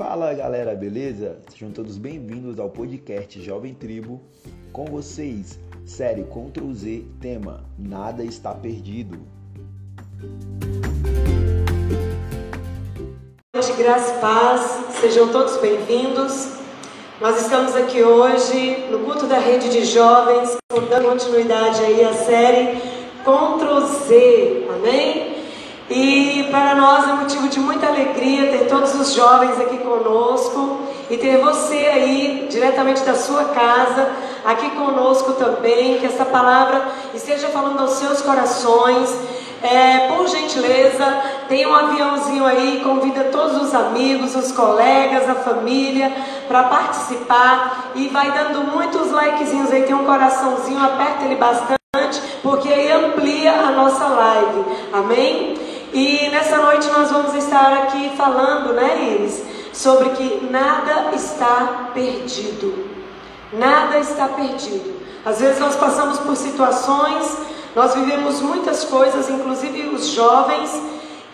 Fala galera, beleza? Sejam todos bem-vindos ao podcast Jovem Tribo. Com vocês, série Ctrl Z, tema Nada está perdido. De graça e paz, sejam todos bem-vindos. Nós estamos aqui hoje no culto da rede de jovens, dando continuidade aí à série Ctrl Z, amém? E para nós é motivo de muita alegria ter todos os jovens aqui conosco e ter você aí, diretamente da sua casa, aqui conosco também, que essa palavra esteja falando aos seus corações. É, por gentileza, tem um aviãozinho aí, convida todos os amigos, os colegas, a família para participar e vai dando muitos likezinhos aí, tem um coraçãozinho, aperta ele bastante, porque aí amplia a nossa live. Amém? E nessa noite nós vamos estar aqui falando, né, Iris, sobre que nada está perdido. Nada está perdido. Às vezes nós passamos por situações, nós vivemos muitas coisas, inclusive os jovens,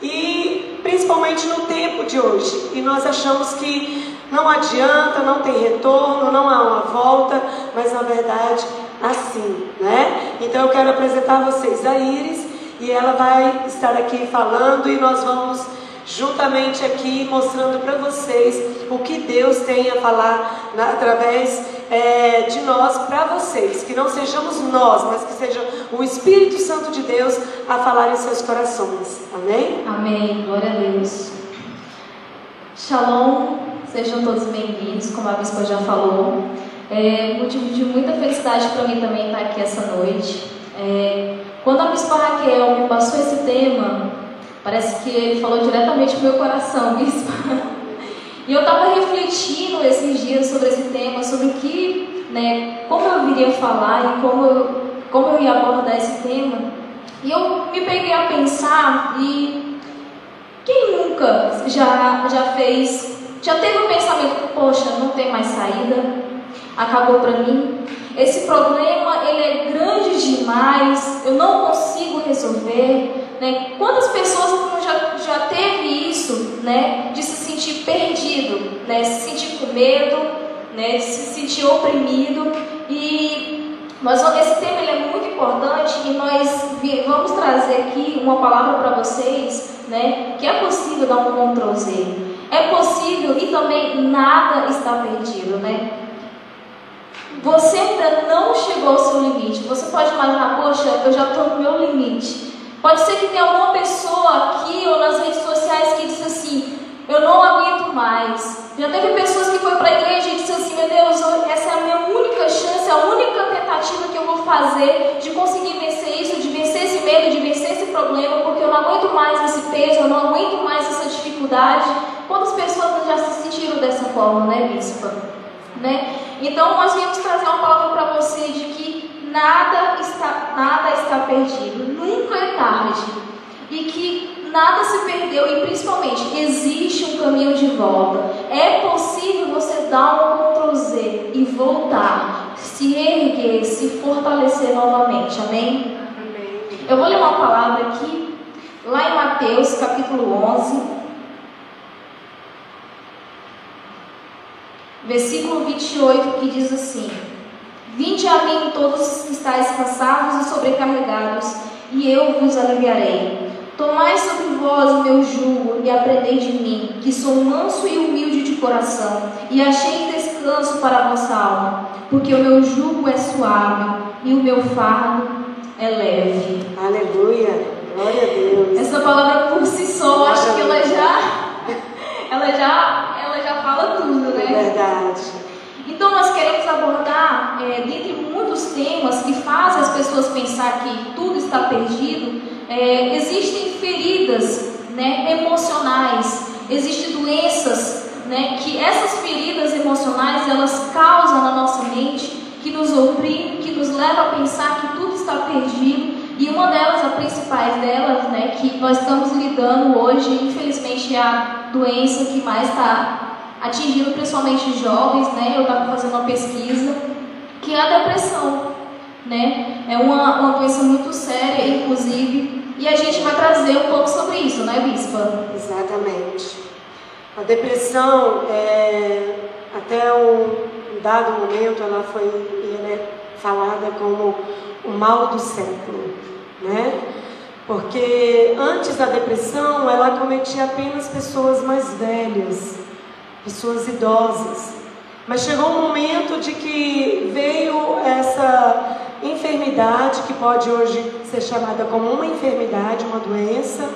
e principalmente no tempo de hoje. E nós achamos que não adianta, não tem retorno, não há uma volta, mas na verdade assim, né? Então eu quero apresentar a vocês a Iris e ela vai estar aqui falando e nós vamos juntamente aqui mostrando para vocês o que Deus tem a falar na, através é, de nós para vocês. Que não sejamos nós, mas que seja o Espírito Santo de Deus a falar em seus corações. Amém? Amém. Glória a Deus. Shalom, sejam todos bem-vindos, como a bispa já falou. É motivo de muita felicidade para mim também estar aqui essa noite. É, quando a bispa Raquel me passou esse tema, parece que ele falou diretamente para o meu coração, bispa. E eu estava refletindo esses dias sobre esse tema, sobre o que, né, como eu viria falar e como eu, como eu ia abordar esse tema. E eu me peguei a pensar e quem nunca já, já fez, já teve o um pensamento, poxa, não tem mais saída, acabou para mim, esse problema ele é grande demais, eu não consigo resolver. Né? Quantas pessoas já, já teve isso, né? de se sentir perdido, né? se sentir com medo, né? se sentir oprimido e mas esse tema ele é muito importante e nós vamos trazer aqui uma palavra para vocês, né? Que é possível dar um Ctrl Z. É possível e também nada está perdido, né? Você ainda não chegou ao seu limite. Você pode imaginar, poxa, eu já estou no meu limite. Pode ser que tenha alguma pessoa aqui ou nas redes sociais que disse assim, eu não aguento mais. Já teve pessoas que foram para a igreja e disse assim, meu Deus, essa é a minha única chance, a única tentativa que eu vou fazer de conseguir vencer isso, de vencer esse medo, de vencer esse problema, porque eu não aguento mais esse peso, eu não aguento mais essa dificuldade. Quantas pessoas já se sentiram dessa forma, né, bispa? Né? Então nós viemos trazer uma palavra para você de que nada está, nada está perdido, nunca é tarde. E que nada se perdeu e principalmente existe um caminho de volta. É possível você dar um Ctrl Z e voltar, se erguer, se fortalecer novamente. Amém? Amém. Eu vou ler uma palavra aqui, lá em Mateus capítulo 11. Versículo 28, que diz assim: Vinde a mim todos que estáis cansados e sobrecarregados, e eu vos aliviarei. Tomai sobre vós o meu jugo e aprendei de mim, que sou manso e humilde de coração, e achei descanso para a vossa alma, porque o meu jugo é suave e o meu fardo é leve. Aleluia, glória a Deus. Essa palavra por si só, acho que ela já, ela já fala tudo, né? Verdade. Então nós queremos abordar, é, dentre muitos temas que fazem as pessoas pensar que tudo está perdido, é, existem feridas né, emocionais, existem doenças, né, que essas feridas emocionais elas causam na nossa mente, que nos oprime, que nos leva a pensar que tudo está perdido. E uma delas, a principais delas, né, que nós estamos lidando hoje, infelizmente é a doença que mais está atingindo principalmente jovens, né? Eu estava fazendo uma pesquisa que é a depressão, né? É uma, uma doença muito séria, inclusive, e a gente vai trazer um pouco sobre isso, né, Bispa? Exatamente. A depressão, é, até um dado momento, ela foi ela é falada como o mal do século, né? Porque antes da depressão, ela cometia apenas pessoas mais velhas, pessoas idosas. Mas chegou um momento de que veio essa enfermidade, que pode hoje ser chamada como uma enfermidade, uma doença,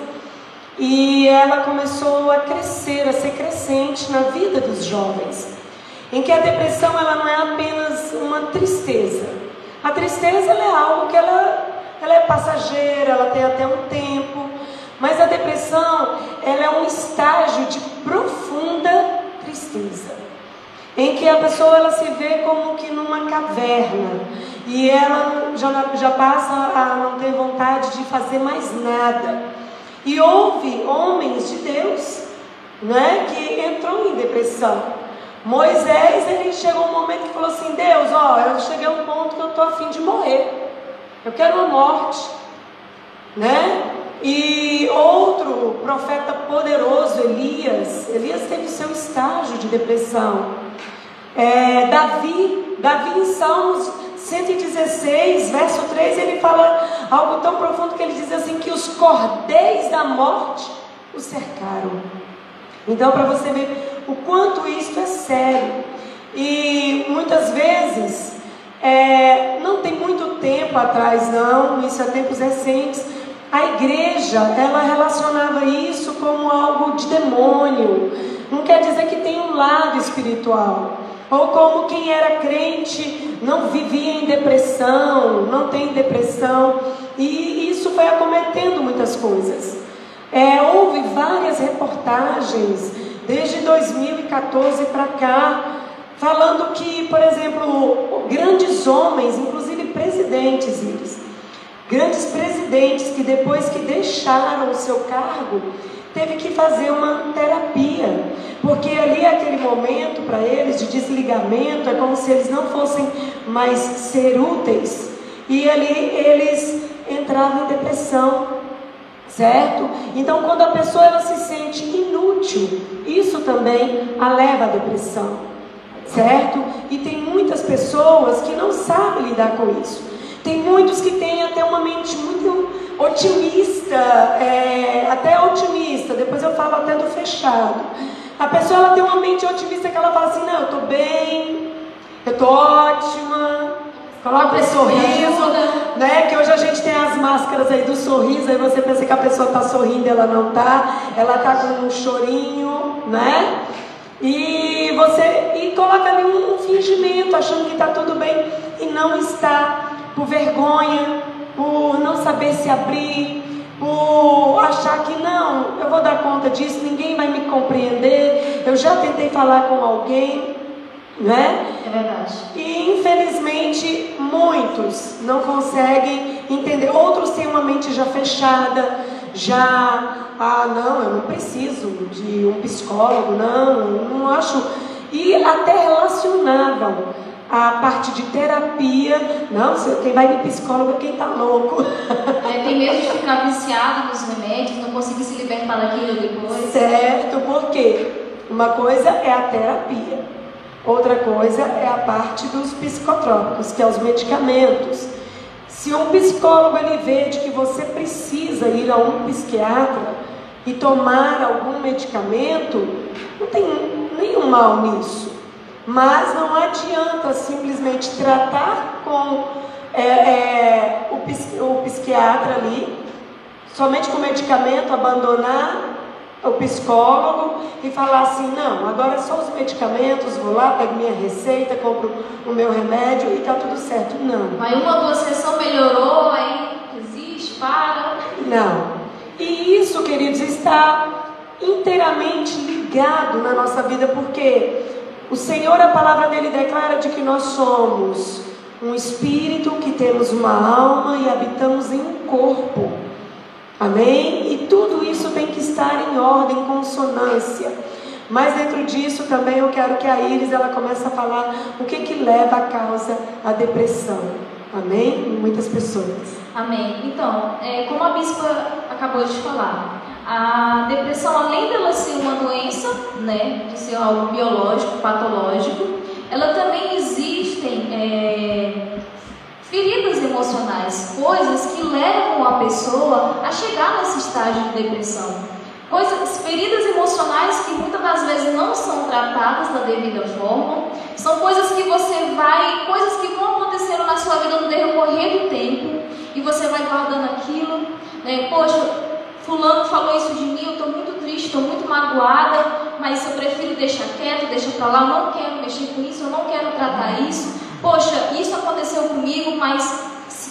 e ela começou a crescer, a ser crescente na vida dos jovens. Em que a depressão ela não é apenas uma tristeza. A tristeza é algo que ela, ela é passageira, ela tem até um tempo. Mas a depressão ela é um estágio de profunda tristeza em que a pessoa ela se vê como que numa caverna e ela já, já passa a não ter vontade de fazer mais nada. E houve homens de Deus né, que entrou em depressão. Moisés, ele chegou um momento que falou assim: Deus, ó, eu cheguei a um ponto que eu estou afim de morrer. Eu quero uma morte. Né? E outro profeta poderoso, Elias, Elias teve seu estágio de depressão. É, Davi, Davi em Salmos 116, verso 3, ele fala algo tão profundo que ele diz assim: que os cordéis da morte o cercaram. Então, para você ver o quanto isso é sério. E muitas vezes, é, não tem muito tempo atrás, não, isso é tempos recentes, a igreja, ela relacionava isso como algo de demônio. Não quer dizer que tem um lado espiritual. Ou como quem era crente não vivia em depressão, não tem depressão. E isso foi acometendo muitas coisas. É, houve várias reportagens desde 2014 para cá, falando que, por exemplo, grandes homens, inclusive presidentes, eles, Grandes presidentes que depois que deixaram o seu cargo, teve que fazer uma terapia, porque ali aquele momento para eles de desligamento é como se eles não fossem mais ser úteis. E ali eles entravam em depressão, certo? Então quando a pessoa ela se sente inútil, isso também a leva à depressão, certo? E tem muitas pessoas que não sabem lidar com isso. Tem muitos que têm até uma mente muito otimista, é, até otimista, depois eu falo até do fechado. A pessoa ela tem uma mente otimista que ela fala assim, não, eu estou bem, eu estou ótima, coloca um sorriso, né? Que hoje a gente tem as máscaras aí do sorriso, aí você pensa que a pessoa está sorrindo, ela não está, ela está com um chorinho, né? E você e coloca ali um fingimento, achando que está tudo bem e não está por vergonha, por não saber se abrir, por achar que não, eu vou dar conta disso, ninguém vai me compreender. Eu já tentei falar com alguém, né? É verdade. E infelizmente muitos não conseguem entender. Outros têm uma mente já fechada, já, ah, não, eu não preciso de um psicólogo, não, não acho. E até relacionavam a parte de terapia. Não, quem vai de psicólogo é quem está louco. É, tem medo de ficar viciado nos remédios, não conseguir se libertar daquilo depois. Certo, porque uma coisa é a terapia, outra coisa é a parte dos psicotrópicos, que é os medicamentos. Se um psicólogo ele vê de que você precisa ir a um psiquiatra e tomar algum medicamento, não tem nenhum mal nisso. Mas não adianta simplesmente tratar com é, é, o, o psiquiatra ali, somente com medicamento, abandonar o psicólogo e falar assim, não, agora é só os medicamentos, vou lá, pego minha receita, compro o meu remédio e está tudo certo. Não. Aí uma duas sessões melhorou, aí existe, para. Não. E isso, queridos, está inteiramente ligado na nossa vida, porque o Senhor, a palavra dele declara de que nós somos um espírito, que temos uma alma e habitamos em um corpo. Amém? E tudo isso tem que estar em ordem, em consonância. Mas dentro disso também eu quero que a Iris ela comece a falar o que que leva a causa à depressão. Amém? Muitas pessoas. Amém. Então, é, como a bispa acabou de falar, a depressão, além dela ser uma doença, né, de ser algo biológico, patológico, ela também existem é, feridas emocionais, coisas que levam a pessoa a chegar nesse estágio de depressão. Coisas, feridas emocionais que muitas das vezes não são tratadas da devida forma, são coisas que você vai, coisas que vão acontecendo na sua vida no decorrer do tempo, e você vai guardando aquilo, né? Poxa, fulano falou isso de mim, eu estou muito triste, estou muito magoada, mas eu prefiro deixar quieto, deixar para lá, eu não quero mexer com isso, eu não quero tratar isso. Poxa, isso aconteceu comigo, mas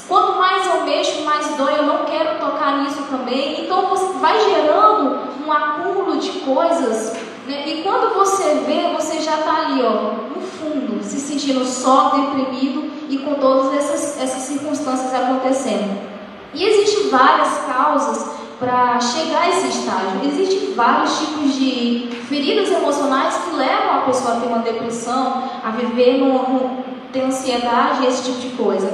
quanto mais eu mexo, mais dói, eu não quero tocar nisso também. Então você vai gerando um acúmulo de coisas, né? e quando você vê, você já está ali, ó, no fundo, se sentindo só, deprimido e com todas essas, essas circunstâncias acontecendo. E existem várias causas para chegar a esse estágio. Existem vários tipos de feridas emocionais que levam a pessoa a ter uma depressão, a viver no, no ter ansiedade, esse tipo de coisa.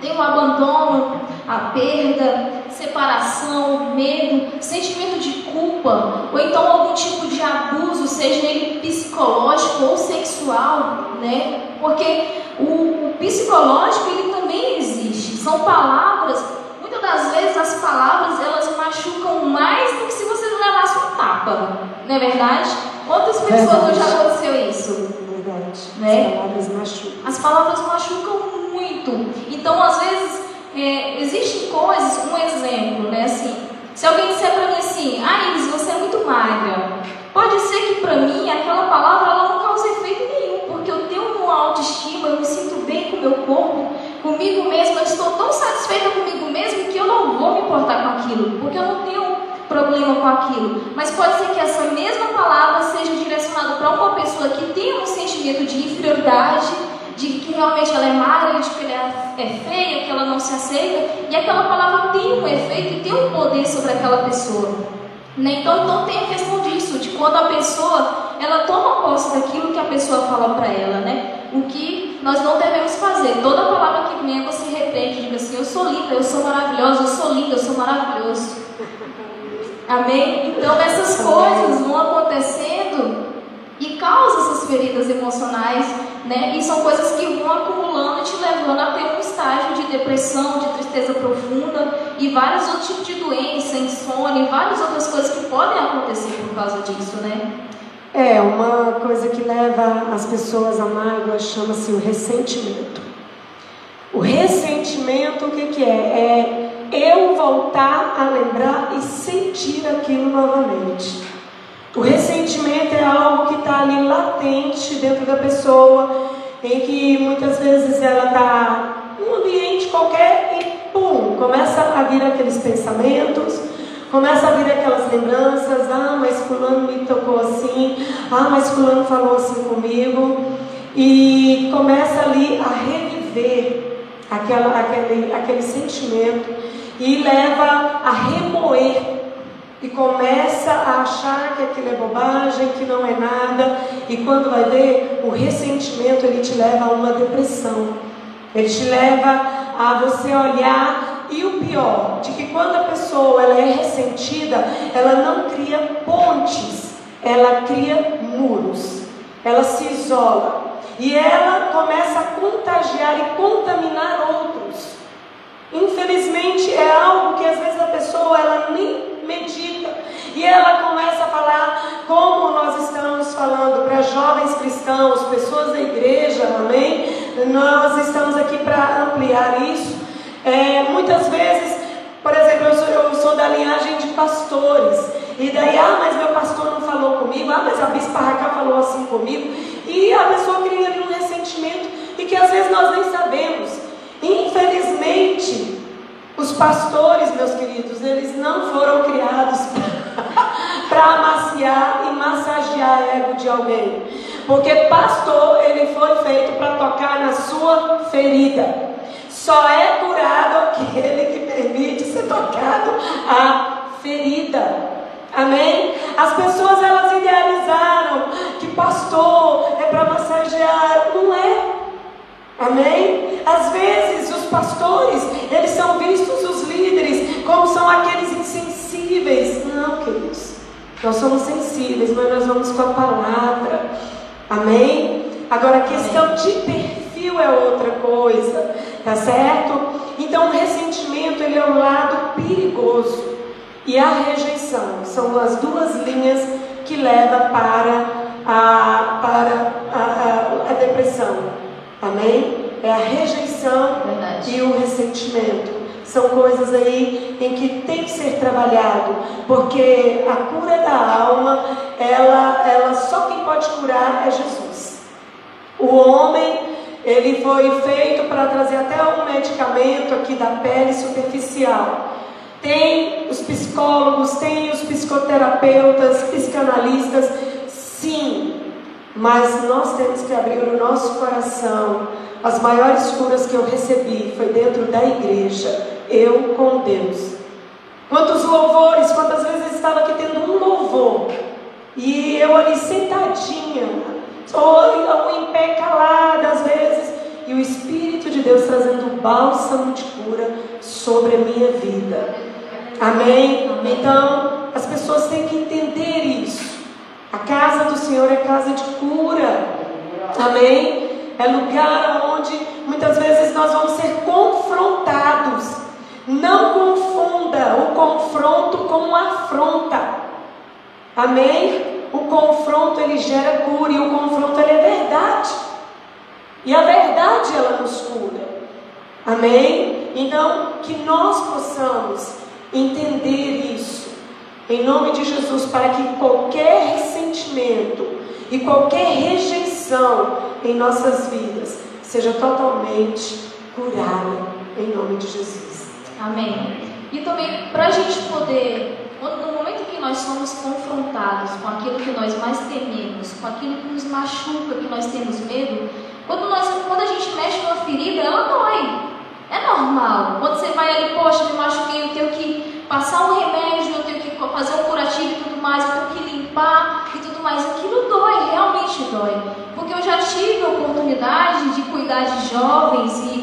Tem o abandono, a perda, separação, medo, sentimento de culpa, ou então algum tipo de abuso, seja ele psicológico ou sexual, né? Porque o, o psicológico ele também existe. São palavras das vezes as palavras elas machucam mais do que se você levasse um tapa, não é verdade? Quantas pessoas verdade. já aconteceu isso? Verdade. Né? As palavras machucam. As palavras machucam muito. Então, às vezes, é, existem coisas, um exemplo, né? Assim, se alguém disser para mim assim, ah, Iris, você é muito magra. Pode ser que para mim aquela palavra ela não cause efeito nenhum, porque eu tenho uma autoestima, eu me sinto bem com o meu corpo, comigo mesma, eu estou tão satisfeita comigo mesma que eu não vou me importar com aquilo, porque eu não tenho problema com aquilo. Mas pode ser que essa mesma palavra seja direcionada para uma pessoa que tem um sentimento de inferioridade, de que realmente ela é magra, de que ela é feia, que ela não se aceita, e aquela palavra tem um efeito e tem um poder sobre aquela pessoa. Né? Então, então tem a questão disso, de quando a pessoa ela toma posse daquilo que a pessoa fala para ela, né? O que nós não devemos fazer. Toda palavra que vem você repreende, diga assim: Eu sou linda, eu sou maravilhosa, eu sou linda, eu sou maravilhoso. Amém? Então essas coisas vão acontecendo e causam essas feridas emocionais, né? E são coisas que vão acumulando e te levando a ter um estágio de depressão, de tristeza profunda e vários outros tipos de doença, insônia e várias outras coisas que podem acontecer por causa disso, né? É, uma coisa que leva as pessoas à mágoa chama-se o ressentimento. O ressentimento, o que, que é? É eu voltar a lembrar e sentir aquilo novamente. O ressentimento é algo que está ali latente dentro da pessoa, em que muitas vezes ela está num ambiente qualquer e pum, começa a vir aqueles pensamentos Começa a vir aquelas lembranças, ah, mas fulano me tocou assim, ah, mas fulano falou assim comigo. E começa ali a reviver aquela, aquele, aquele sentimento e leva a remoer e começa a achar que aquilo é bobagem, que não é nada, e quando vai ver, o ressentimento ele te leva a uma depressão. Ele te leva a você olhar e o pior, de que quando a pessoa ela é ressentida, ela não cria pontes, ela cria muros. Ela se isola e ela começa a contagiar e contaminar outros. Infelizmente é algo que às vezes a pessoa ela nem medita e ela começa a falar como nós estamos falando para jovens cristãos, pessoas da igreja, amém? Nós estamos aqui para ampliar isso. É, muitas vezes, por exemplo, eu sou, eu sou, da linhagem de pastores. E daí, ah, mas meu pastor não falou comigo, ah, mas a bispa Raquel falou assim comigo. E a pessoa cria ali um ressentimento e que às vezes nós nem sabemos. Infelizmente, os pastores, meus queridos, eles não foram criados para amaciar e massagear o ego de alguém. Porque pastor, ele foi feito para tocar na sua ferida. Só é curado aquele que permite ser tocado a ferida. Amém? As pessoas elas idealizaram que pastor é para massagear, não é? Amém? Às vezes os pastores, eles são vistos os líderes como são aqueles insensíveis. Não, Nós somos sensíveis, mas nós vamos com a palavra. Amém? Agora, a questão de perfil é outra coisa, tá certo? Então, o ressentimento ele é um lado perigoso e a rejeição são as duas linhas que levam para a, para a, a, a depressão. Amém? É a rejeição Verdade. e o ressentimento. São coisas aí em que tem que ser trabalhado, porque a cura da alma, ela, ela só quem pode curar é Jesus. Ele foi feito para trazer até um medicamento aqui da pele superficial. Tem os psicólogos, tem os psicoterapeutas, psicanalistas, sim, mas nós temos que abrir o nosso coração. As maiores curas que eu recebi foi dentro da igreja, eu com Deus. Quantos louvores, quantas vezes eu estava aqui tendo um louvor e eu ali sentadinha, ou em pé calada às vezes, e o Espírito de Deus trazendo bálsamo de cura sobre a minha vida. Amém? Então, as pessoas têm que entender isso. A casa do Senhor é casa de cura. Amém? É lugar onde muitas vezes nós vamos ser confrontados. Não confunda o confronto com afronta. Amém? O confronto ele gera cura e o confronto ele é verdade. E a verdade ela nos cura. Amém? Então, que nós possamos entender isso. Em nome de Jesus, para que qualquer ressentimento e qualquer rejeição em nossas vidas seja totalmente curada. Em nome de Jesus. Amém. E também, para a gente poder, no momento que nós somos confrontados com aquilo que nós mais tememos, com aquilo que nos machuca, que nós temos medo, quando, nós, quando a gente mexe numa ferida, ela dói. É normal. Quando você vai ali, poxa, me machuquei, eu tenho que passar um remédio, eu tenho que fazer um curativo e tudo mais, eu tenho que limpar e tudo mais. Aquilo dói, realmente dói. Porque eu já tive a oportunidade de cuidar de jovens e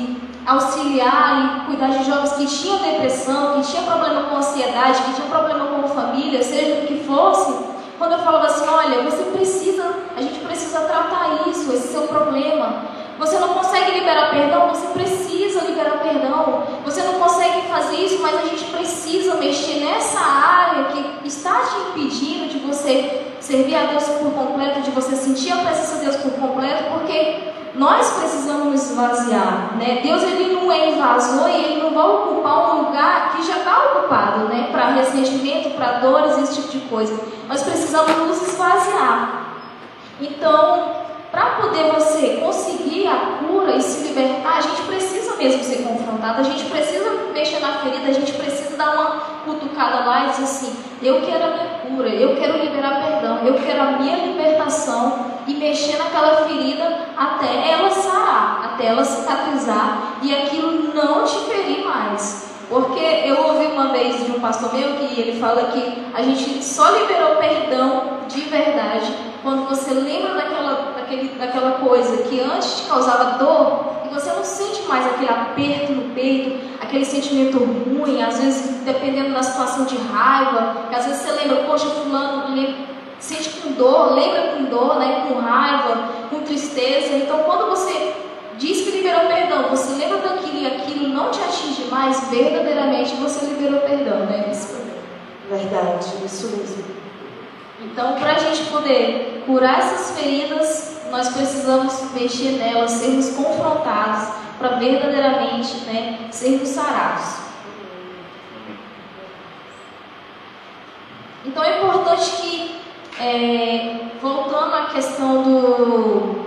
auxiliar e cuidar de jovens que tinham depressão, que tinham problema com ansiedade, que tinham problema com família, seja o que fosse. Quando eu falava assim, olha, você precisa, a gente precisa tratar isso, esse seu problema. Você não consegue liberar perdão, você precisa liberar perdão. Você não consegue fazer isso, mas a gente precisa mexer nessa área que está te impedindo de você servir a Deus por completo, de você sentir a presença de Deus por completo, porque nós precisamos nos esvaziar, né? Deus ele não é invasor e ele não vai ocupar um lugar que já está ocupado, né? Para ressentimento, para dores, esse tipo de coisa. Nós precisamos nos esvaziar. Então, para poder você conseguir a cura e se libertar, a gente precisa mesmo ser confrontado, a gente precisa mexer na ferida, a gente precisa dar uma cutucada lá e dizer assim: eu quero a minha cura, eu quero liberar perdão, eu quero a minha libertação e mexer naquela ferida até ela sarar, até ela cicatrizar e aquilo não te ferir mais. Porque eu ouvi uma vez de um pastor meu que ele fala que a gente só liberou perdão de verdade quando você lembra daquela, daquele, daquela coisa que antes te causava dor e você não sente mais aquele aperto no peito, aquele sentimento ruim, às vezes dependendo da situação de raiva, às vezes você lembra, poxa, fulano sente com dor, lembra com dor, né, com raiva, com tristeza. Então quando você diz que liberou perdão, você lembra daquilo e aquilo não te atinge mais, verdadeiramente você liberou perdão, né? Isso. Verdade, isso mesmo. Então, para a gente poder curar essas feridas, nós precisamos mexer nelas, sermos confrontados para verdadeiramente né, sermos sarados. Então é importante que, é, voltando à questão do,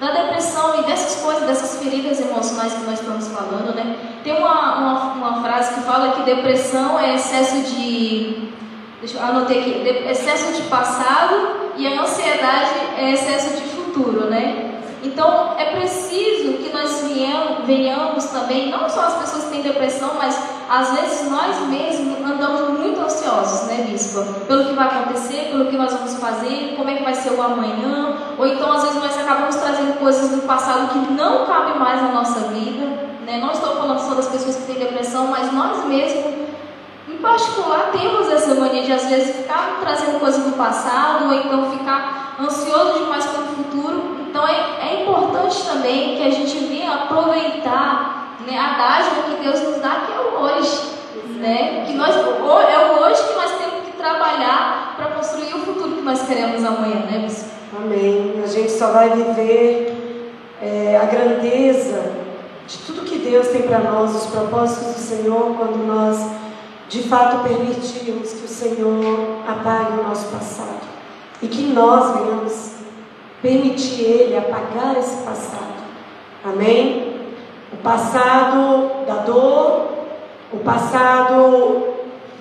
da depressão e dessas coisas, dessas feridas emocionais que nós estamos falando, né? Tem uma, uma, uma frase que fala que depressão é excesso de. Deixa eu anotar aqui. excesso de passado e a ansiedade é excesso de futuro, né? Então é preciso que nós venhamos, também, não só as pessoas que têm depressão, mas às vezes nós mesmos andamos muito ansiosos, né, Bispa? Pelo que vai acontecer, pelo que nós vamos fazer, como é que vai ser o amanhã, ou então às vezes nós acabamos trazendo coisas do passado que não cabem mais na nossa vida, né? Não estou falando só das pessoas que têm depressão, mas nós mesmos em particular, temos essa mania de às vezes ficar trazendo coisas do passado ou então ficar ansioso demais pelo futuro. Então é, é importante também que a gente venha aproveitar né, a dádiva que Deus nos dá, que é o hoje. Né? Que nós, é o hoje que nós temos que trabalhar para construir o futuro que nós queremos amanhã, né, Bispo? Amém. A gente só vai viver é, a grandeza de tudo que Deus tem para nós, os propósitos do Senhor, quando nós de fato permitirmos que o Senhor apague o nosso passado e que nós venhamos permitir Ele apagar esse passado. Amém? O passado da dor, o passado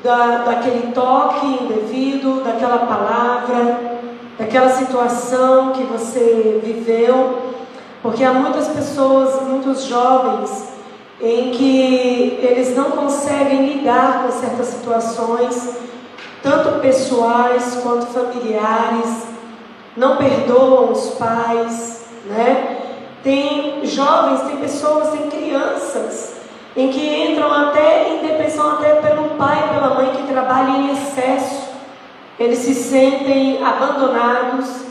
da, daquele toque indevido, daquela palavra, daquela situação que você viveu, porque há muitas pessoas, muitos jovens em que eles não conseguem lidar com certas situações, tanto pessoais quanto familiares, não perdoam os pais, né? Tem jovens, tem pessoas, tem crianças em que entram até em depressão até pelo pai e pela mãe que trabalham em excesso. Eles se sentem abandonados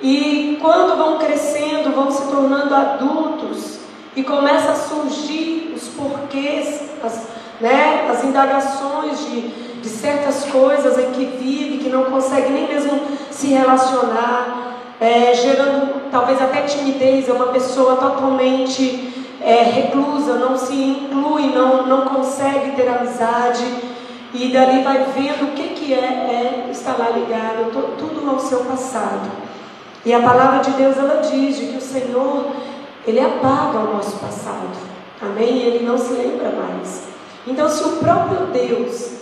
e quando vão crescendo, vão se tornando adultos, e começa a surgir os porquês, as, né, as indagações de, de certas coisas em que vive, que não consegue nem mesmo se relacionar, é, gerando talvez até timidez, é uma pessoa totalmente é, reclusa, não se inclui, não, não consegue ter amizade, e dali vai vendo o que, que é, é estar lá ligado, tudo ao seu passado. E a palavra de Deus ela diz que o Senhor ele apaga o nosso passado. Amém? Ele não se lembra mais. Então, se o próprio Deus,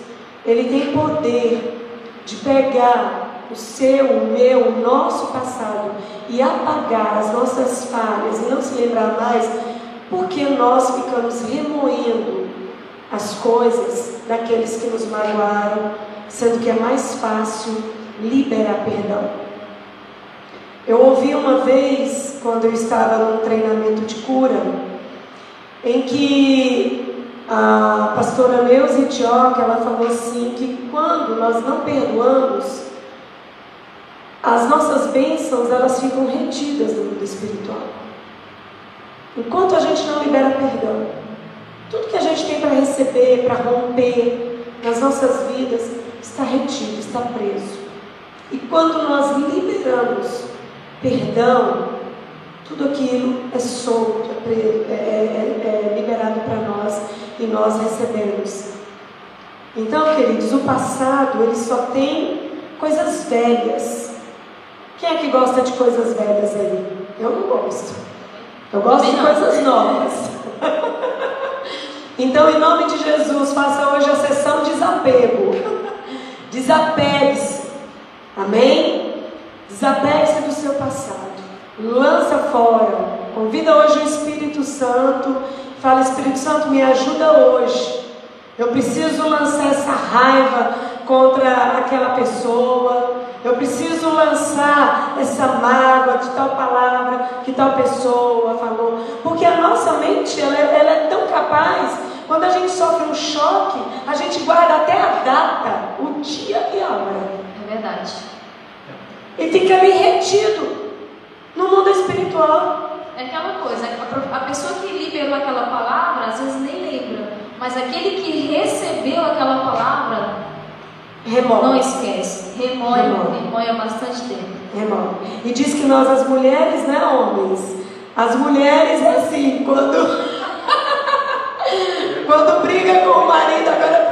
ele tem poder de pegar o seu, o meu, o nosso passado e apagar as nossas falhas e não se lembrar mais, porque nós ficamos remoendo as coisas daqueles que nos magoaram, sendo que é mais fácil liberar perdão. Eu ouvi uma vez, quando eu estava num treinamento de cura, em que a pastora Neuza Tioca, ela falou assim, que quando nós não perdoamos, as nossas bênçãos, elas ficam retidas no mundo espiritual. Enquanto a gente não libera perdão, tudo que a gente tem para receber, para romper nas nossas vidas, está retido, está preso. E quando nós liberamos perdão, tudo aquilo é solto, é, é, é, é liberado para nós e nós recebemos. Então, queridos, o passado ele só tem coisas velhas. Quem é que gosta de coisas velhas aí? Eu não gosto. Eu gosto de coisas novas. então, em nome de Jesus, faça hoje a sessão desapego. Desapegue-se. Amém? Desapegue-se do seu passado. Lança fora. Convida hoje o Espírito Santo. Fala, Espírito Santo, me ajuda hoje. Eu preciso lançar essa raiva contra aquela pessoa. Eu preciso lançar essa mágoa de tal palavra que tal pessoa falou. Porque a nossa mente, ela, ela é tão capaz. Quando a gente sofre um choque, a gente guarda até a data, o dia e a hora. É verdade. E fica ali retido no mundo espiritual. É aquela coisa, a pessoa que liberou aquela palavra, às vezes nem lembra, mas aquele que recebeu aquela palavra, remove. Não esquece, remói, remói há bastante tempo. Remói. E diz que nós, as mulheres, né, homens? As mulheres assim, quando. quando briga com o marido, agora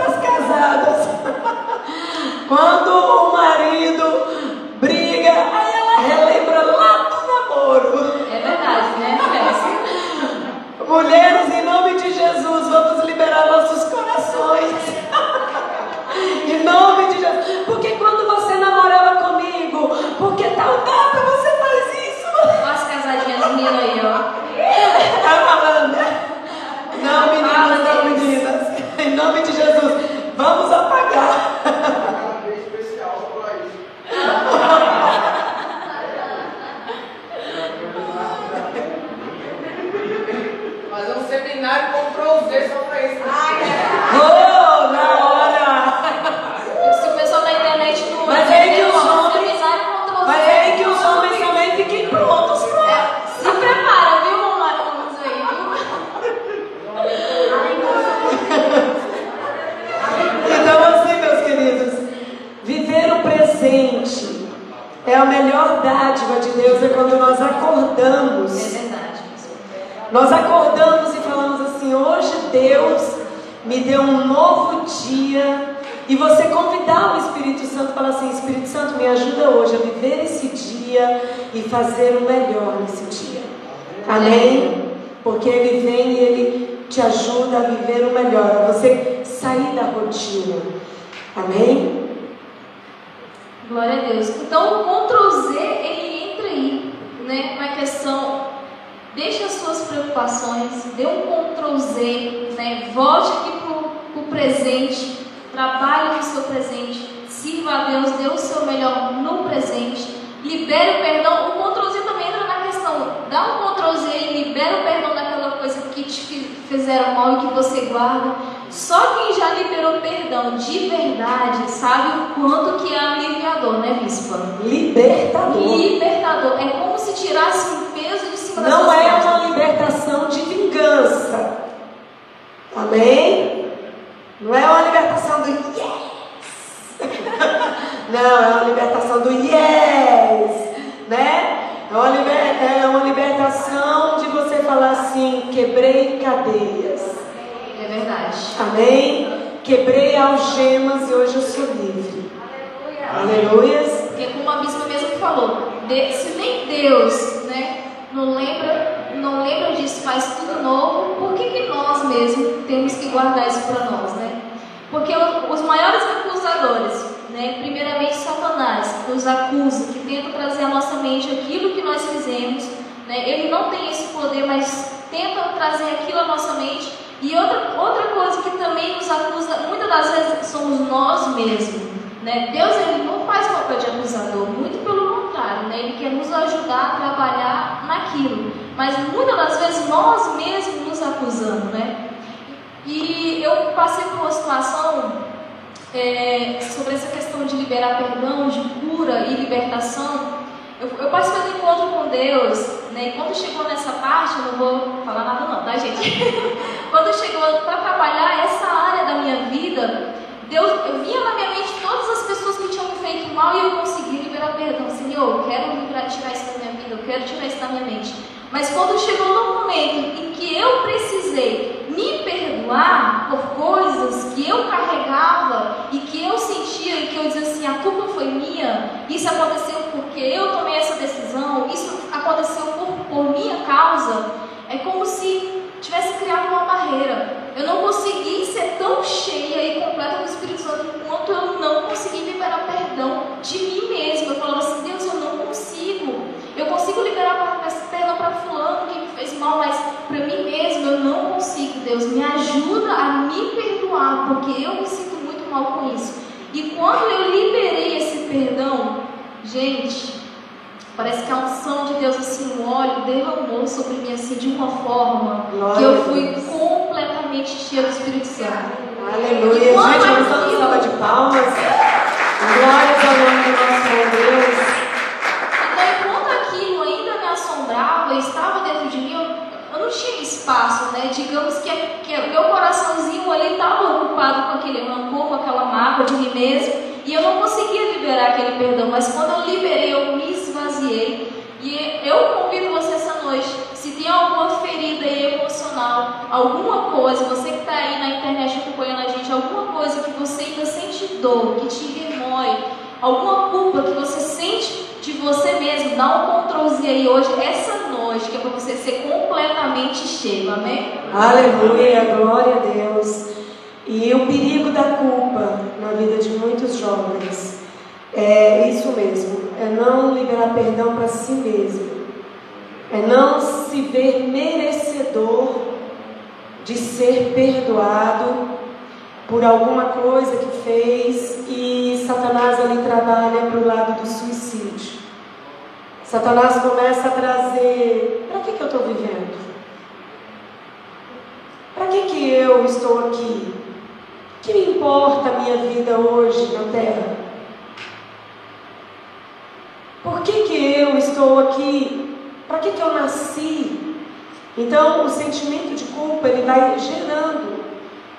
presente, trabalhe no seu presente, sirva a Deus, dê o seu melhor no presente, libere o perdão. O Ctrl Z também entra na questão, dá um Ctrl Z e libera o perdão daquela coisa que te fizeram mal e que você guarda. Só quem já liberou perdão de verdade sabe o quanto que é aliviador, né, Bispa? Libertador. Libertador. É como se tirasse um peso de cima Não das é costas. uma libertação de vingança. Amém? Não é uma libertação do yes. Não, é uma libertação do yes. Né? É uma, liber, é uma libertação de você falar assim: quebrei cadeias. É verdade. Amém? Quebrei algemas e hoje eu sou livre. Aleluias. Porque como a bispa mesmo falou, se nem Deus né, não, lembra, não lembra disso, faz tudo novo, por que, que nós mesmos temos que guardar isso para nós? Né? Porque os maiores acusadores, né, primeiramente Satanás, que nos acusa, que tenta trazer à nossa mente aquilo que nós fizemos, né, ele não tem esse poder, mas tenta trazer aquilo à nossa mente. E outra, outra coisa que também nos acusa, muitas das vezes somos nós mesmos. Né? Deus ele não faz papel de acusador, muito pelo contrário, né? ele quer nos ajudar a trabalhar naquilo. Mas muitas das vezes nós mesmos nos acusamos. Né? E eu passei por uma situação é, sobre essa questão de liberar perdão, de cura e libertação. Eu, eu do encontro com Deus, né? E quando chegou nessa parte, eu não vou falar nada não, tá gente? quando chegou para trabalhar essa área da minha vida, Deus, eu vinha na minha mente todas as pessoas que tinham me feito mal e eu consegui liberar perdão. Senhor, eu quero tirar isso da minha vida, eu quero tirar isso da minha mente. Mas quando chegou no momento em que eu precisei me perdoar por coisas que eu carregava e que eu sentia e que eu dizia assim, a culpa foi minha, isso aconteceu porque eu tomei essa decisão, isso aconteceu por, por minha causa, é como se tivesse criado uma barreira. Eu não consegui ser tão cheia e completa do Espírito Santo enquanto eu não consegui liberar perdão de mim mesma. Eu falava assim, Deus, eu não consigo. Eu consigo liberar perdão para fulano que me fez mal, mas para mim mesmo eu não consigo. Deus, me ajuda a me perdoar, porque eu me sinto muito mal com isso. E quando eu liberei esse perdão, gente, parece que a unção de Deus, assim, o óleo derramou sobre mim assim de uma forma Glória que eu fui completamente cheia do Espírito Santo. Aleluia. Gente, vamos dar uma salva de palmas. Glórias ao nome do nosso Deus. Então, enquanto aquilo ainda me assombrava e estava dentro de mim, eu, eu não tinha espaço, né? Digamos que, que o meu coraçãozinho ali estava ocupado com aquele rancor, com aquela mágoa de mim mesmo, e eu não conseguia liberar aquele perdão. Mas quando eu liberei, eu me esvaziei. E eu convido você essa noite, se tem alguma ferida emocional, alguma coisa, você que está aí na internet acompanhando a gente, alguma coisa que você ainda sente dor, que te remói, alguma culpa que você sente de você mesmo, dá um Z aí hoje, essa noite, que é para você ser completamente cheio, amém? Aleluia, glória a Deus. E o perigo da culpa na vida de muitos jovens é isso mesmo, é não liberar perdão para si mesmo, é não se ver merecedor de ser perdoado por alguma coisa que fez e Satanás ali trabalha para o lado do suicídio. Satanás começa a trazer: para que, que eu estou vivendo? Para que, que eu estou aqui? Que me importa a minha vida hoje na terra? Por que, que eu estou aqui? Para que, que eu nasci? Então, o sentimento de culpa ele vai gerando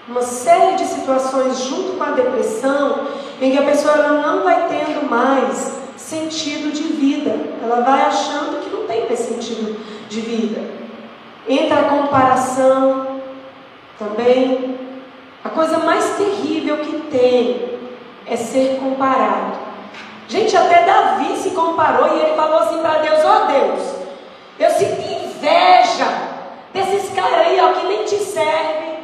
uma série de situações junto com a depressão em que a pessoa não vai tendo mais sentido de vida. Ela vai achando que não tem mais sentido de vida. Entra a comparação também. A coisa mais terrível que tem é ser comparado. Gente, até Davi se comparou e ele falou assim para Deus: Ó oh Deus, eu sinto inveja desses caras aí ó, que nem te servem.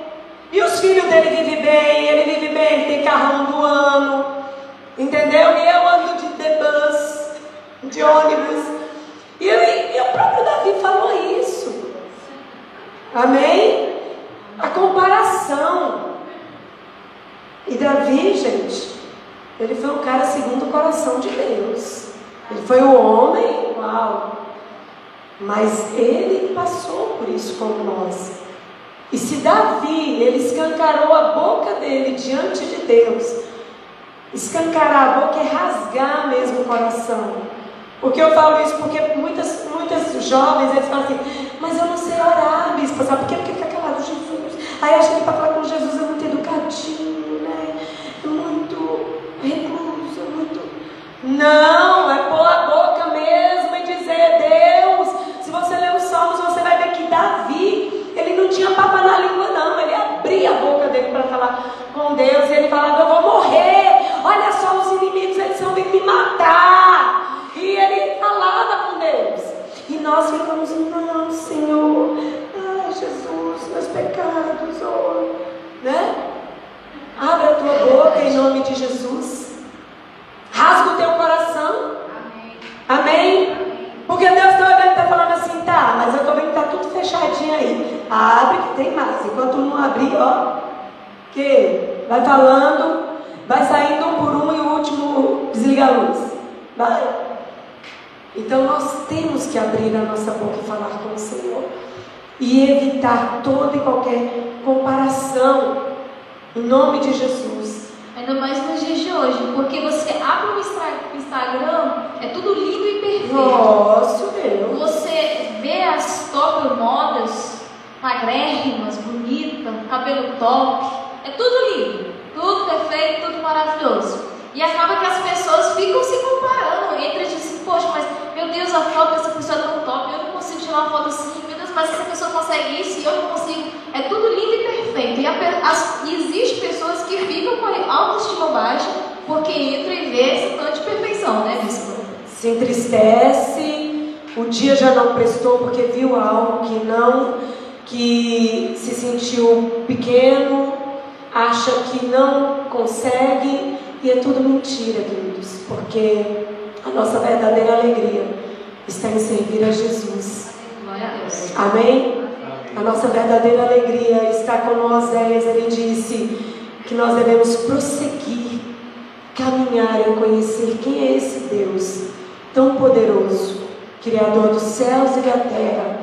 E os filhos dele vivem bem, ele vive bem, ele tem carrão do ano. Entendeu? E eu ando de The Bus, de ônibus. E, e o próprio Davi falou isso. Amém? A comparação. E Davi, gente, ele foi um cara segundo o coração de Deus. Ele foi o homem, uau. Mas ele passou por isso como nós. E se Davi, ele escancarou a boca dele diante de Deus, escancarar a boca é rasgar mesmo o coração. Porque eu falo isso porque muitas, muitas jovens eles falam assim, mas eu não sei orar, bispo, sabe por quê? Porque fica calado Jesus. Aí acha que para falar com Jesus é muito educadinho, né? É muito recluso, é muito. Não, é pôr a boca mesmo e dizer, Deus, se você ler os salmos, você vai ver que Davi, ele não tinha papa na língua, não. Ele abria a boca dele para falar com Deus e ele falava, nós ficamos, não, Senhor, ai Jesus, meus pecados, oh, né? Abra a tua boca em nome de Jesus. Rasga o teu coração. Amém? Amém? Porque Deus e está falando assim, tá, mas eu que está tudo fechadinho aí. Abre que tem mais. Enquanto não abrir, ó, que vai falando, Vai saindo um por um e o último desliga a luz. Vai. Então nós temos que abrir a nossa boca e falar com o Senhor. E evitar toda e qualquer comparação. Em nome de Jesus. Ainda mais nos dias de hoje, porque você abre o Instagram, é tudo lindo e perfeito. Nossa, meu. Você vê as top modas, magrérrimas, bonitas, cabelo top, é tudo lindo. Tudo perfeito, tudo maravilhoso. E acaba que as pessoas ficam se comparando entre si, poxa, mas meu Deus, a foto dessa pessoa é tão top, eu não consigo tirar uma foto assim, meu Deus, mas essa pessoa consegue isso e eu não consigo. É tudo lindo e perfeito. E, e existem pessoas que ficam com a autoestima baixa porque entra e vê esse tanto de perfeição, né, Bispo? Se entristece, o dia já não prestou porque viu algo que não, que se sentiu pequeno, acha que não consegue e é tudo mentira, queridos, porque a nossa verdadeira alegria está em servir a Jesus. Amém? A nossa verdadeira alegria está com Oséias, ele disse que nós devemos prosseguir, caminhar e conhecer quem é esse Deus tão poderoso, Criador dos céus e da terra,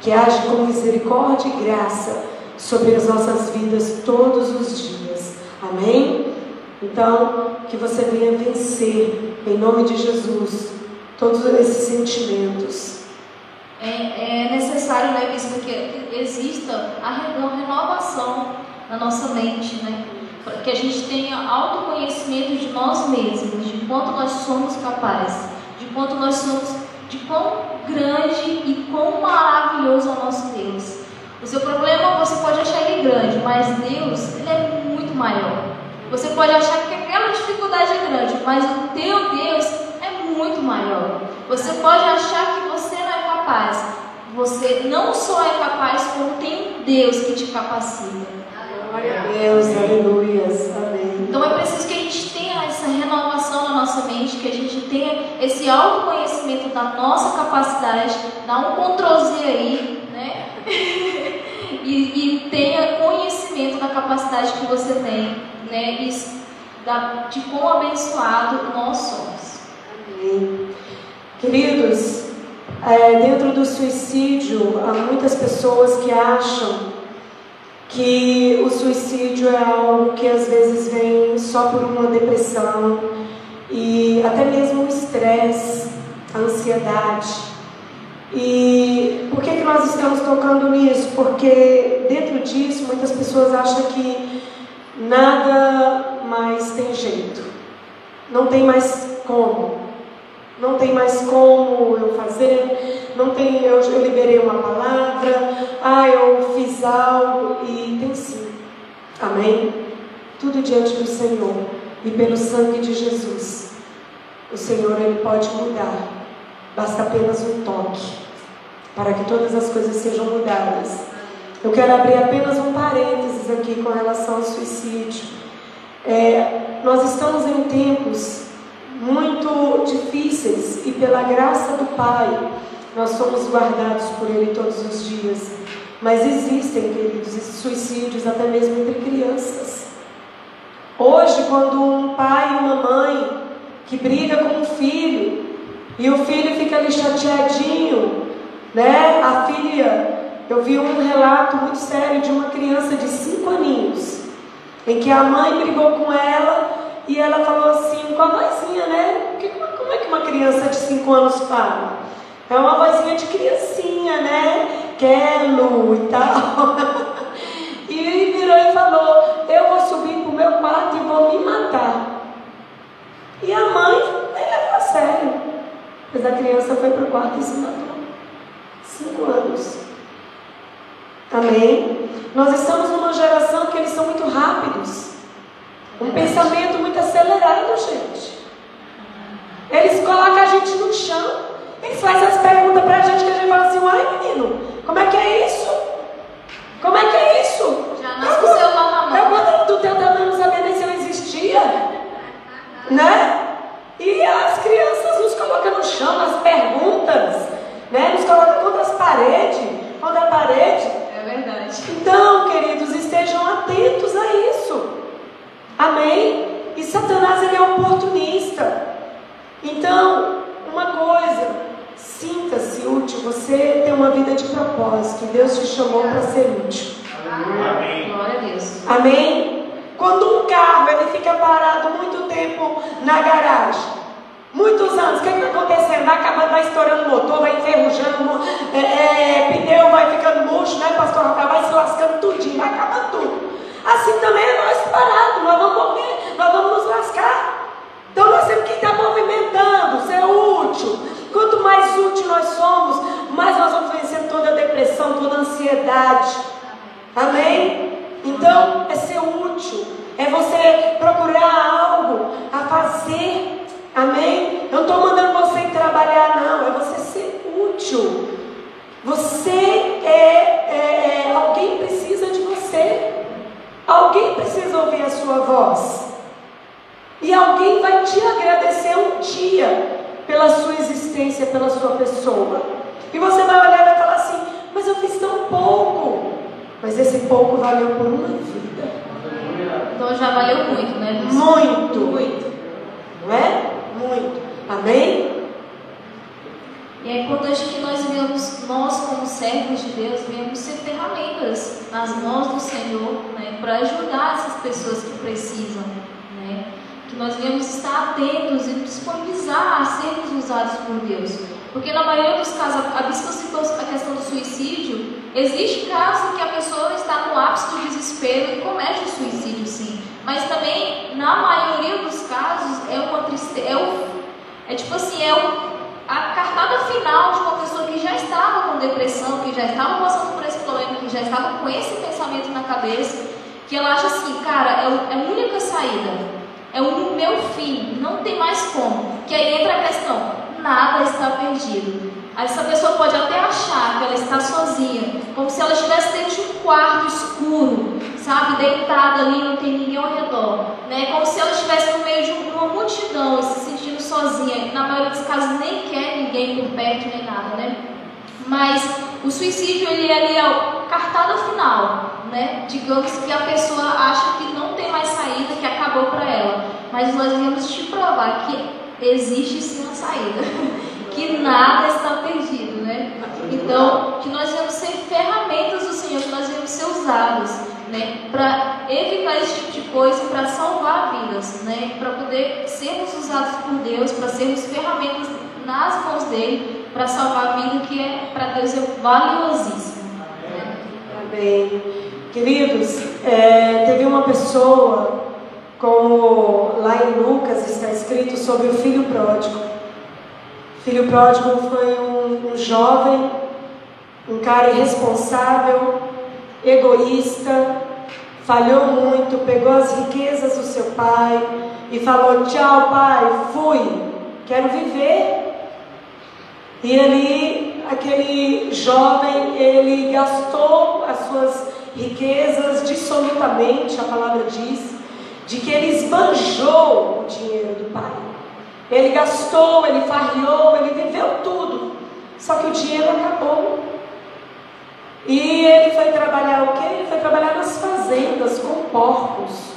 que age com misericórdia e graça sobre as nossas vidas todos os dias. Amém? Então, que você venha vencer, em nome de Jesus, todos esses sentimentos. É, é necessário, né, Bispo, que exista a renovação na nossa mente, né? Que a gente tenha autoconhecimento de nós mesmos, de quanto nós somos capazes, de quanto nós somos, de quão grande e quão maravilhoso é o nosso Deus. O seu problema você pode achar ele grande, mas Deus ele é muito maior. Você pode achar que aquela dificuldade é grande, mas o teu Deus é muito maior. Você pode achar que você não é capaz. Você não só é capaz, como tem um Deus que te capacita. Glória a Deus, aleluia, amém. Então é preciso que a gente tenha essa renovação na nossa mente, que a gente tenha esse autoconhecimento da nossa capacidade, dá um Z aí, né? e, e, tenha conhecimento da capacidade que você tem, né? E da, de quão abençoado nós somos. Amém. Queridos, é, dentro do suicídio, há muitas pessoas que acham que o suicídio é algo que às vezes vem só por uma depressão e até mesmo o estresse, a ansiedade. E por que, que nós estamos tocando nisso? Porque dentro disso muitas pessoas acham que nada mais tem jeito, não tem mais como. não tem mais como eu fazer, não tem, eu, eu liberei uma palavra, ah, eu fiz algo e tem sim. Amém? Tudo diante do Senhor e pelo sangue de Jesus. O Senhor ele pode mudar. Basta apenas um toque para que todas as coisas sejam mudadas. Eu quero abrir apenas um parênteses aqui com relação ao suicídio. É, nós estamos em tempos muito difíceis e pela graça do Pai nós somos guardados por Ele todos os dias. Mas existem, queridos, suicídios até mesmo entre crianças. Hoje, quando um pai e uma mãe que briga com um filho e o filho fica ali chateadinho, né? A filha, eu vi um relato muito sério de uma criança de cinco aninhos, em que a mãe brigou com ela e ela falou assim, com a vozinha, né? Como é que uma criança de cinco anos fala? É uma vozinha de criancinha, né? Quero e tal. e virou e falou: Eu vou subir para o meu quarto e vou me matar. E a mãe nem levou a sério. Mas a criança foi para o quarto e se matou. Cinco anos. Amém? Nós estamos numa geração que eles são muito rápidos. Um pensamento muito acelerado, gente. Eles colocam a gente no chão. Eles fazem as perguntas pra gente que a gente fala assim, uai menino, como é que é isso? Como é que é isso? Já nasce com o celular na mão. Eu quando do teu tamanho não sabia nem se eu existia. Né? E as colocam no chão, as perguntas, né? Nos colocam contra as paredes, contra a parede. É verdade. Então, queridos, estejam atentos a isso. Amém? E Satanás ele é oportunista. Então, uma coisa, sinta-se útil. Você tem uma vida de propósito. Deus te chamou para ser útil. Amém. Glória a Deus. Amém? Quando um carro ele fica parado muito tempo na garagem, muitos anos, o que está acontecendo? Vai acabando, vai estourando o motor, vai enferrujando, é, é, pneu vai ficando murcho, né, pastor? Vai se lascando tudinho, vai acabando tudo. Assim também é nós parados, nós vamos morrer, nós vamos nos lascar. Então nós temos que estar movimentando, ser útil. Quanto mais útil nós somos, mais nós vamos vencer toda a depressão, toda a ansiedade. Amém? Então é ser útil, é você procurar algo a fazer. Amém? Eu não estou mandando você trabalhar, não, é você ser útil. Você é, é, é alguém precisa de você. Alguém precisa ouvir a sua voz. E alguém vai te agradecer um dia pela sua existência, pela sua pessoa. E você vai olhar e vai falar assim: Mas eu fiz tão pouco. Mas esse pouco valeu por uma vida. Então já valeu muito, né? Muito. Muito. Não é? Muito. Amém? E é importante que nós venhamos, nós como servos de Deus, venhamos ser ferramentas nas mãos do Senhor, né, para ajudar essas pessoas que precisam, né, que nós venhamos estar atentos e disponibilizar a sermos usados por Deus. Porque na maioria dos casos, a Bispa citou a questão do suicídio, existe casos que a pessoa está no ápice do desespero e comete o suicídio, sim. Mas também, na maioria dos casos, é uma tristeza, é, o, é tipo assim, é o a cartada final de uma pessoa que já estava com depressão, que já estava passando por esse problema, que já estava com esse pensamento na cabeça, que ela acha assim, cara, é, é a única saída, é o meu fim, não tem mais como. Que aí entra a questão, nada está perdido. Aí essa pessoa pode até achar que ela está sozinha, como se ela estivesse dentro de um quarto escuro, sabe, deitada ali, não tem ninguém ao redor, né? Como se ela estivesse no meio de uma multidão e se sentindo sozinha. Na maioria dos casos nem quer ninguém por perto nem nada, né? Mas o suicídio ele é ali a cartada final, né? Digamos que a pessoa acha que não tem mais saída, que acabou para ela. Mas nós viemos te provar que existe sim uma saída, que nada está perdido, né? Então, que nós viemos ser ferramentas do Senhor, que nós viemos ser usados, né? Para evitar esse tipo de coisa, para salvar vidas, né? Para poder sermos usados por Deus, para sermos ferramentas nas mãos dele, para salvar a vida que é para Deus é valiosíssimo. Né? Amém. Queridos, é, teve uma pessoa, como lá em Lucas está escrito sobre o filho pródigo. Filho pródigo foi um, um jovem, um cara irresponsável, egoísta, falhou muito, pegou as riquezas do seu pai e falou: Tchau, pai, fui, quero viver. E ali, aquele jovem, ele gastou as suas riquezas dissolutamente, a palavra diz, de que ele esbanjou o dinheiro do pai. Ele gastou, ele farriou, ele viveu tudo. Só que o dinheiro acabou. E ele foi trabalhar o quê? Ele foi trabalhar nas fazendas com porcos.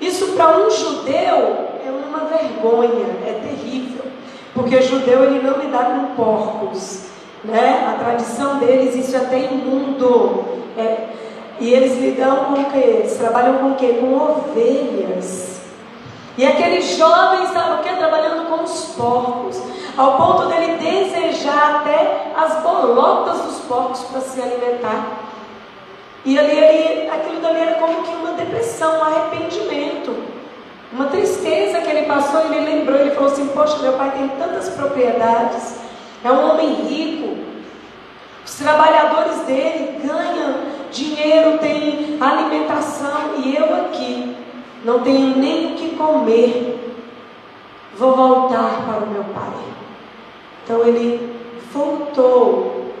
Isso para um judeu é uma vergonha, é terrível. Porque o judeu ele não lidar com porcos. Né? A tradição deles, isso é até imundo. É, e eles lidam com o que? Eles trabalham com o quê? Com ovelhas. E aquele jovem estava o quê? Trabalhando com os porcos. Ao ponto dele desejar até as bolotas dos porcos para se alimentar. E ali, ali, aquilo dali era como que uma depressão, um arrependimento. Uma tristeza que ele passou, ele lembrou, ele falou assim, poxa, meu pai tem tantas propriedades, é um homem rico. Os trabalhadores dele ganham dinheiro, tem alimentação, e eu aqui não tenho nem o que comer. Vou voltar para o meu pai. Então ele voltou,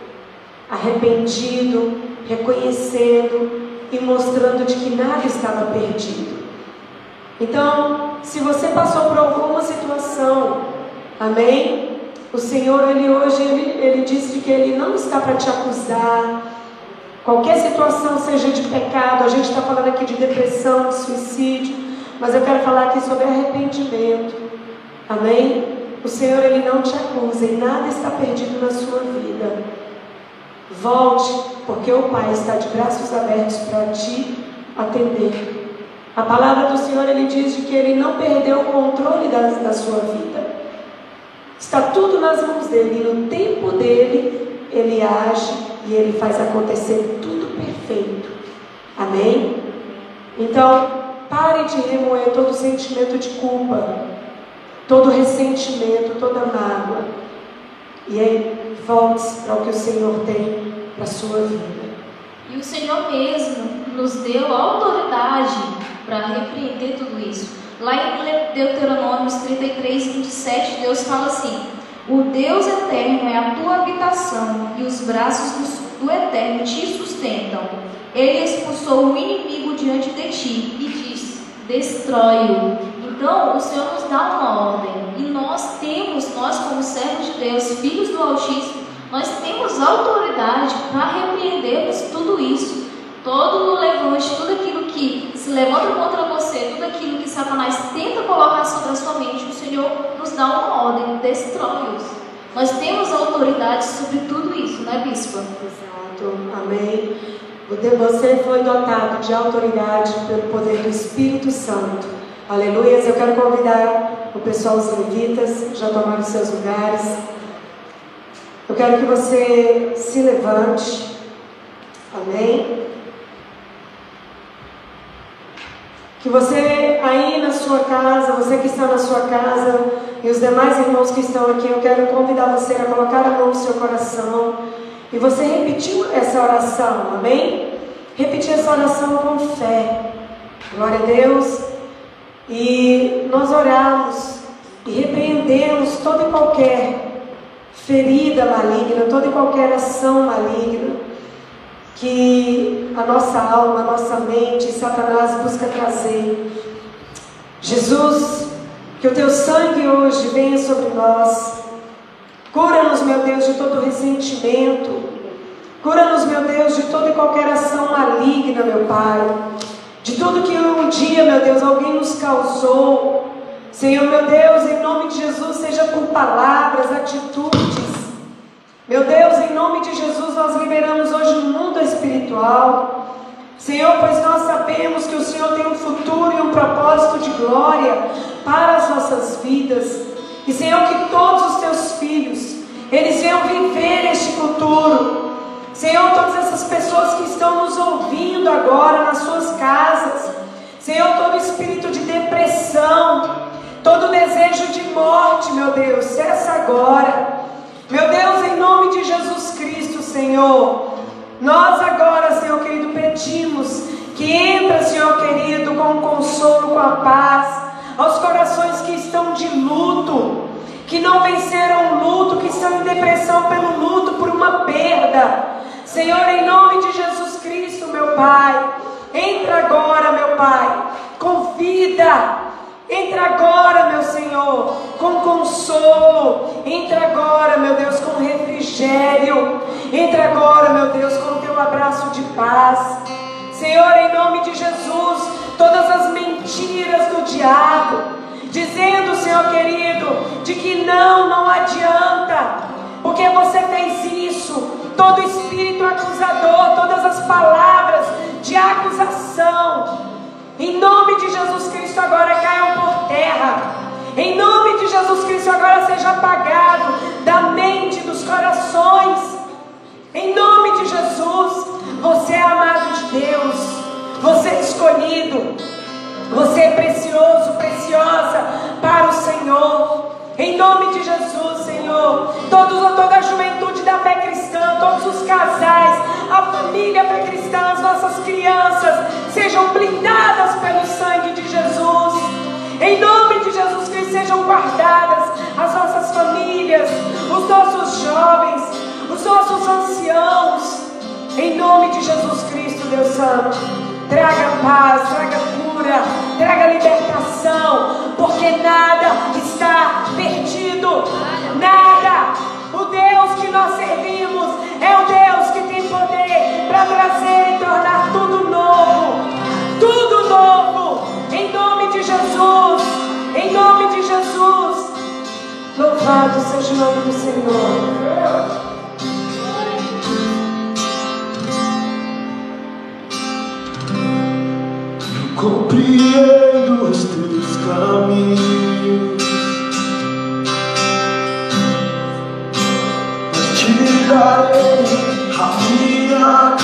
arrependido, reconhecendo e mostrando de que nada estava perdido. Então, se você passou por alguma situação, amém? O Senhor, Ele hoje, Ele, ele disse que Ele não está para te acusar. Qualquer situação, seja de pecado, a gente está falando aqui de depressão, de suicídio, mas eu quero falar aqui sobre arrependimento. Amém? O Senhor, Ele não te acusa e nada está perdido na sua vida. Volte, porque o Pai está de braços abertos para te atender. A palavra do Senhor, Ele diz de que Ele não perdeu o controle da, da sua vida. Está tudo nas mãos dele e no tempo dele, Ele age e Ele faz acontecer tudo perfeito. Amém? Então, pare de remoer todo sentimento de culpa todo ressentimento, toda mágoa. E aí volte para o que o Senhor tem para a sua vida. E o Senhor mesmo nos deu autoridade para repreender tudo isso. Lá em Deuteronômio 33, 27, Deus fala assim: O Deus eterno é a tua habitação, e os braços do, eterno te sustentam. Ele expulsou o inimigo diante de ti e disse: Destrói-o então, o Senhor nos dá uma ordem e nós temos, nós como servos de Deus, filhos do Altíssimo, nós temos autoridade para repreendermos tudo isso, todo o levante, tudo aquilo que se levanta contra você, tudo aquilo que Satanás tenta colocar sobre a sua mente, o Senhor nos dá uma ordem, destrói-os. Nós temos autoridade sobre tudo isso, né, Bispa? Exato, amém. Você foi dotado de autoridade pelo poder do Espírito Santo. Aleluia. Eu quero convidar o pessoal, os levitas, já tomaram seus lugares. Eu quero que você se levante. Amém. Que você aí na sua casa, você que está na sua casa e os demais irmãos que estão aqui, eu quero convidar você a colocar a mão no seu coração e você repetir essa oração, amém? Repetir essa oração com fé. Glória a Deus. E nós oramos e repreendemos toda e qualquer ferida maligna, toda e qualquer ação maligna que a nossa alma, a nossa mente, Satanás busca trazer. Jesus, que o teu sangue hoje venha sobre nós. Cura-nos, meu Deus, de todo ressentimento. Cura-nos, meu Deus, de toda e qualquer ação maligna, meu Pai de tudo que um dia, meu Deus, alguém nos causou. Senhor, meu Deus, em nome de Jesus, seja por palavras, atitudes. Meu Deus, em nome de Jesus, nós liberamos hoje o mundo espiritual. Senhor, pois nós sabemos que o Senhor tem um futuro e um propósito de glória para as nossas vidas. E Senhor, que todos os teus filhos, eles venham viver este futuro. Senhor, todas essas pessoas que estão nos ouvindo agora nas suas casas, Senhor, todo espírito de depressão, todo desejo de morte, meu Deus, cessa agora. Meu Deus, em nome de Jesus Cristo, Senhor, nós agora, Senhor querido, pedimos que entra, Senhor querido, com o consolo, com a paz, aos corações que estão de luto, que não venceram o luto, que estão em depressão pelo luto, por uma perda. Senhor, em nome de Jesus Cristo, meu Pai, entra agora, meu Pai, com vida. Entra agora, meu Senhor, com consolo. Entra agora, meu Deus, com refrigério. Entra agora, meu Deus, com teu abraço de paz. Senhor, em nome de Jesus, todas as mentiras do diabo, dizendo, Senhor querido, de que não, não adianta, porque você fez isso. Todo espírito acusador, todas as palavras de acusação, em nome de Jesus Cristo, agora caiam por terra. Em nome de Jesus Cristo, agora seja apagado da mente, dos corações. Em nome de Jesus, você é amado de Deus, você é escolhido, você é precioso, preciosa para o Senhor. Em nome de Jesus, Senhor, todos, toda a juventude fé cristã, todos os casais, a família fé cristã, as nossas crianças, sejam blindadas pelo sangue de Jesus. Em nome de Jesus Cristo, sejam guardadas as nossas famílias, os nossos jovens, os nossos anciãos. Em nome de Jesus Cristo, Deus Santo, traga paz, traga cura, traga libertação, porque nada está perdido, Louvado seja o nome do Senhor. compreendo os teus caminhos, mas te darei a minha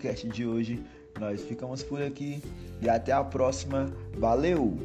podcast de hoje. Nós ficamos por aqui e até a próxima. Valeu!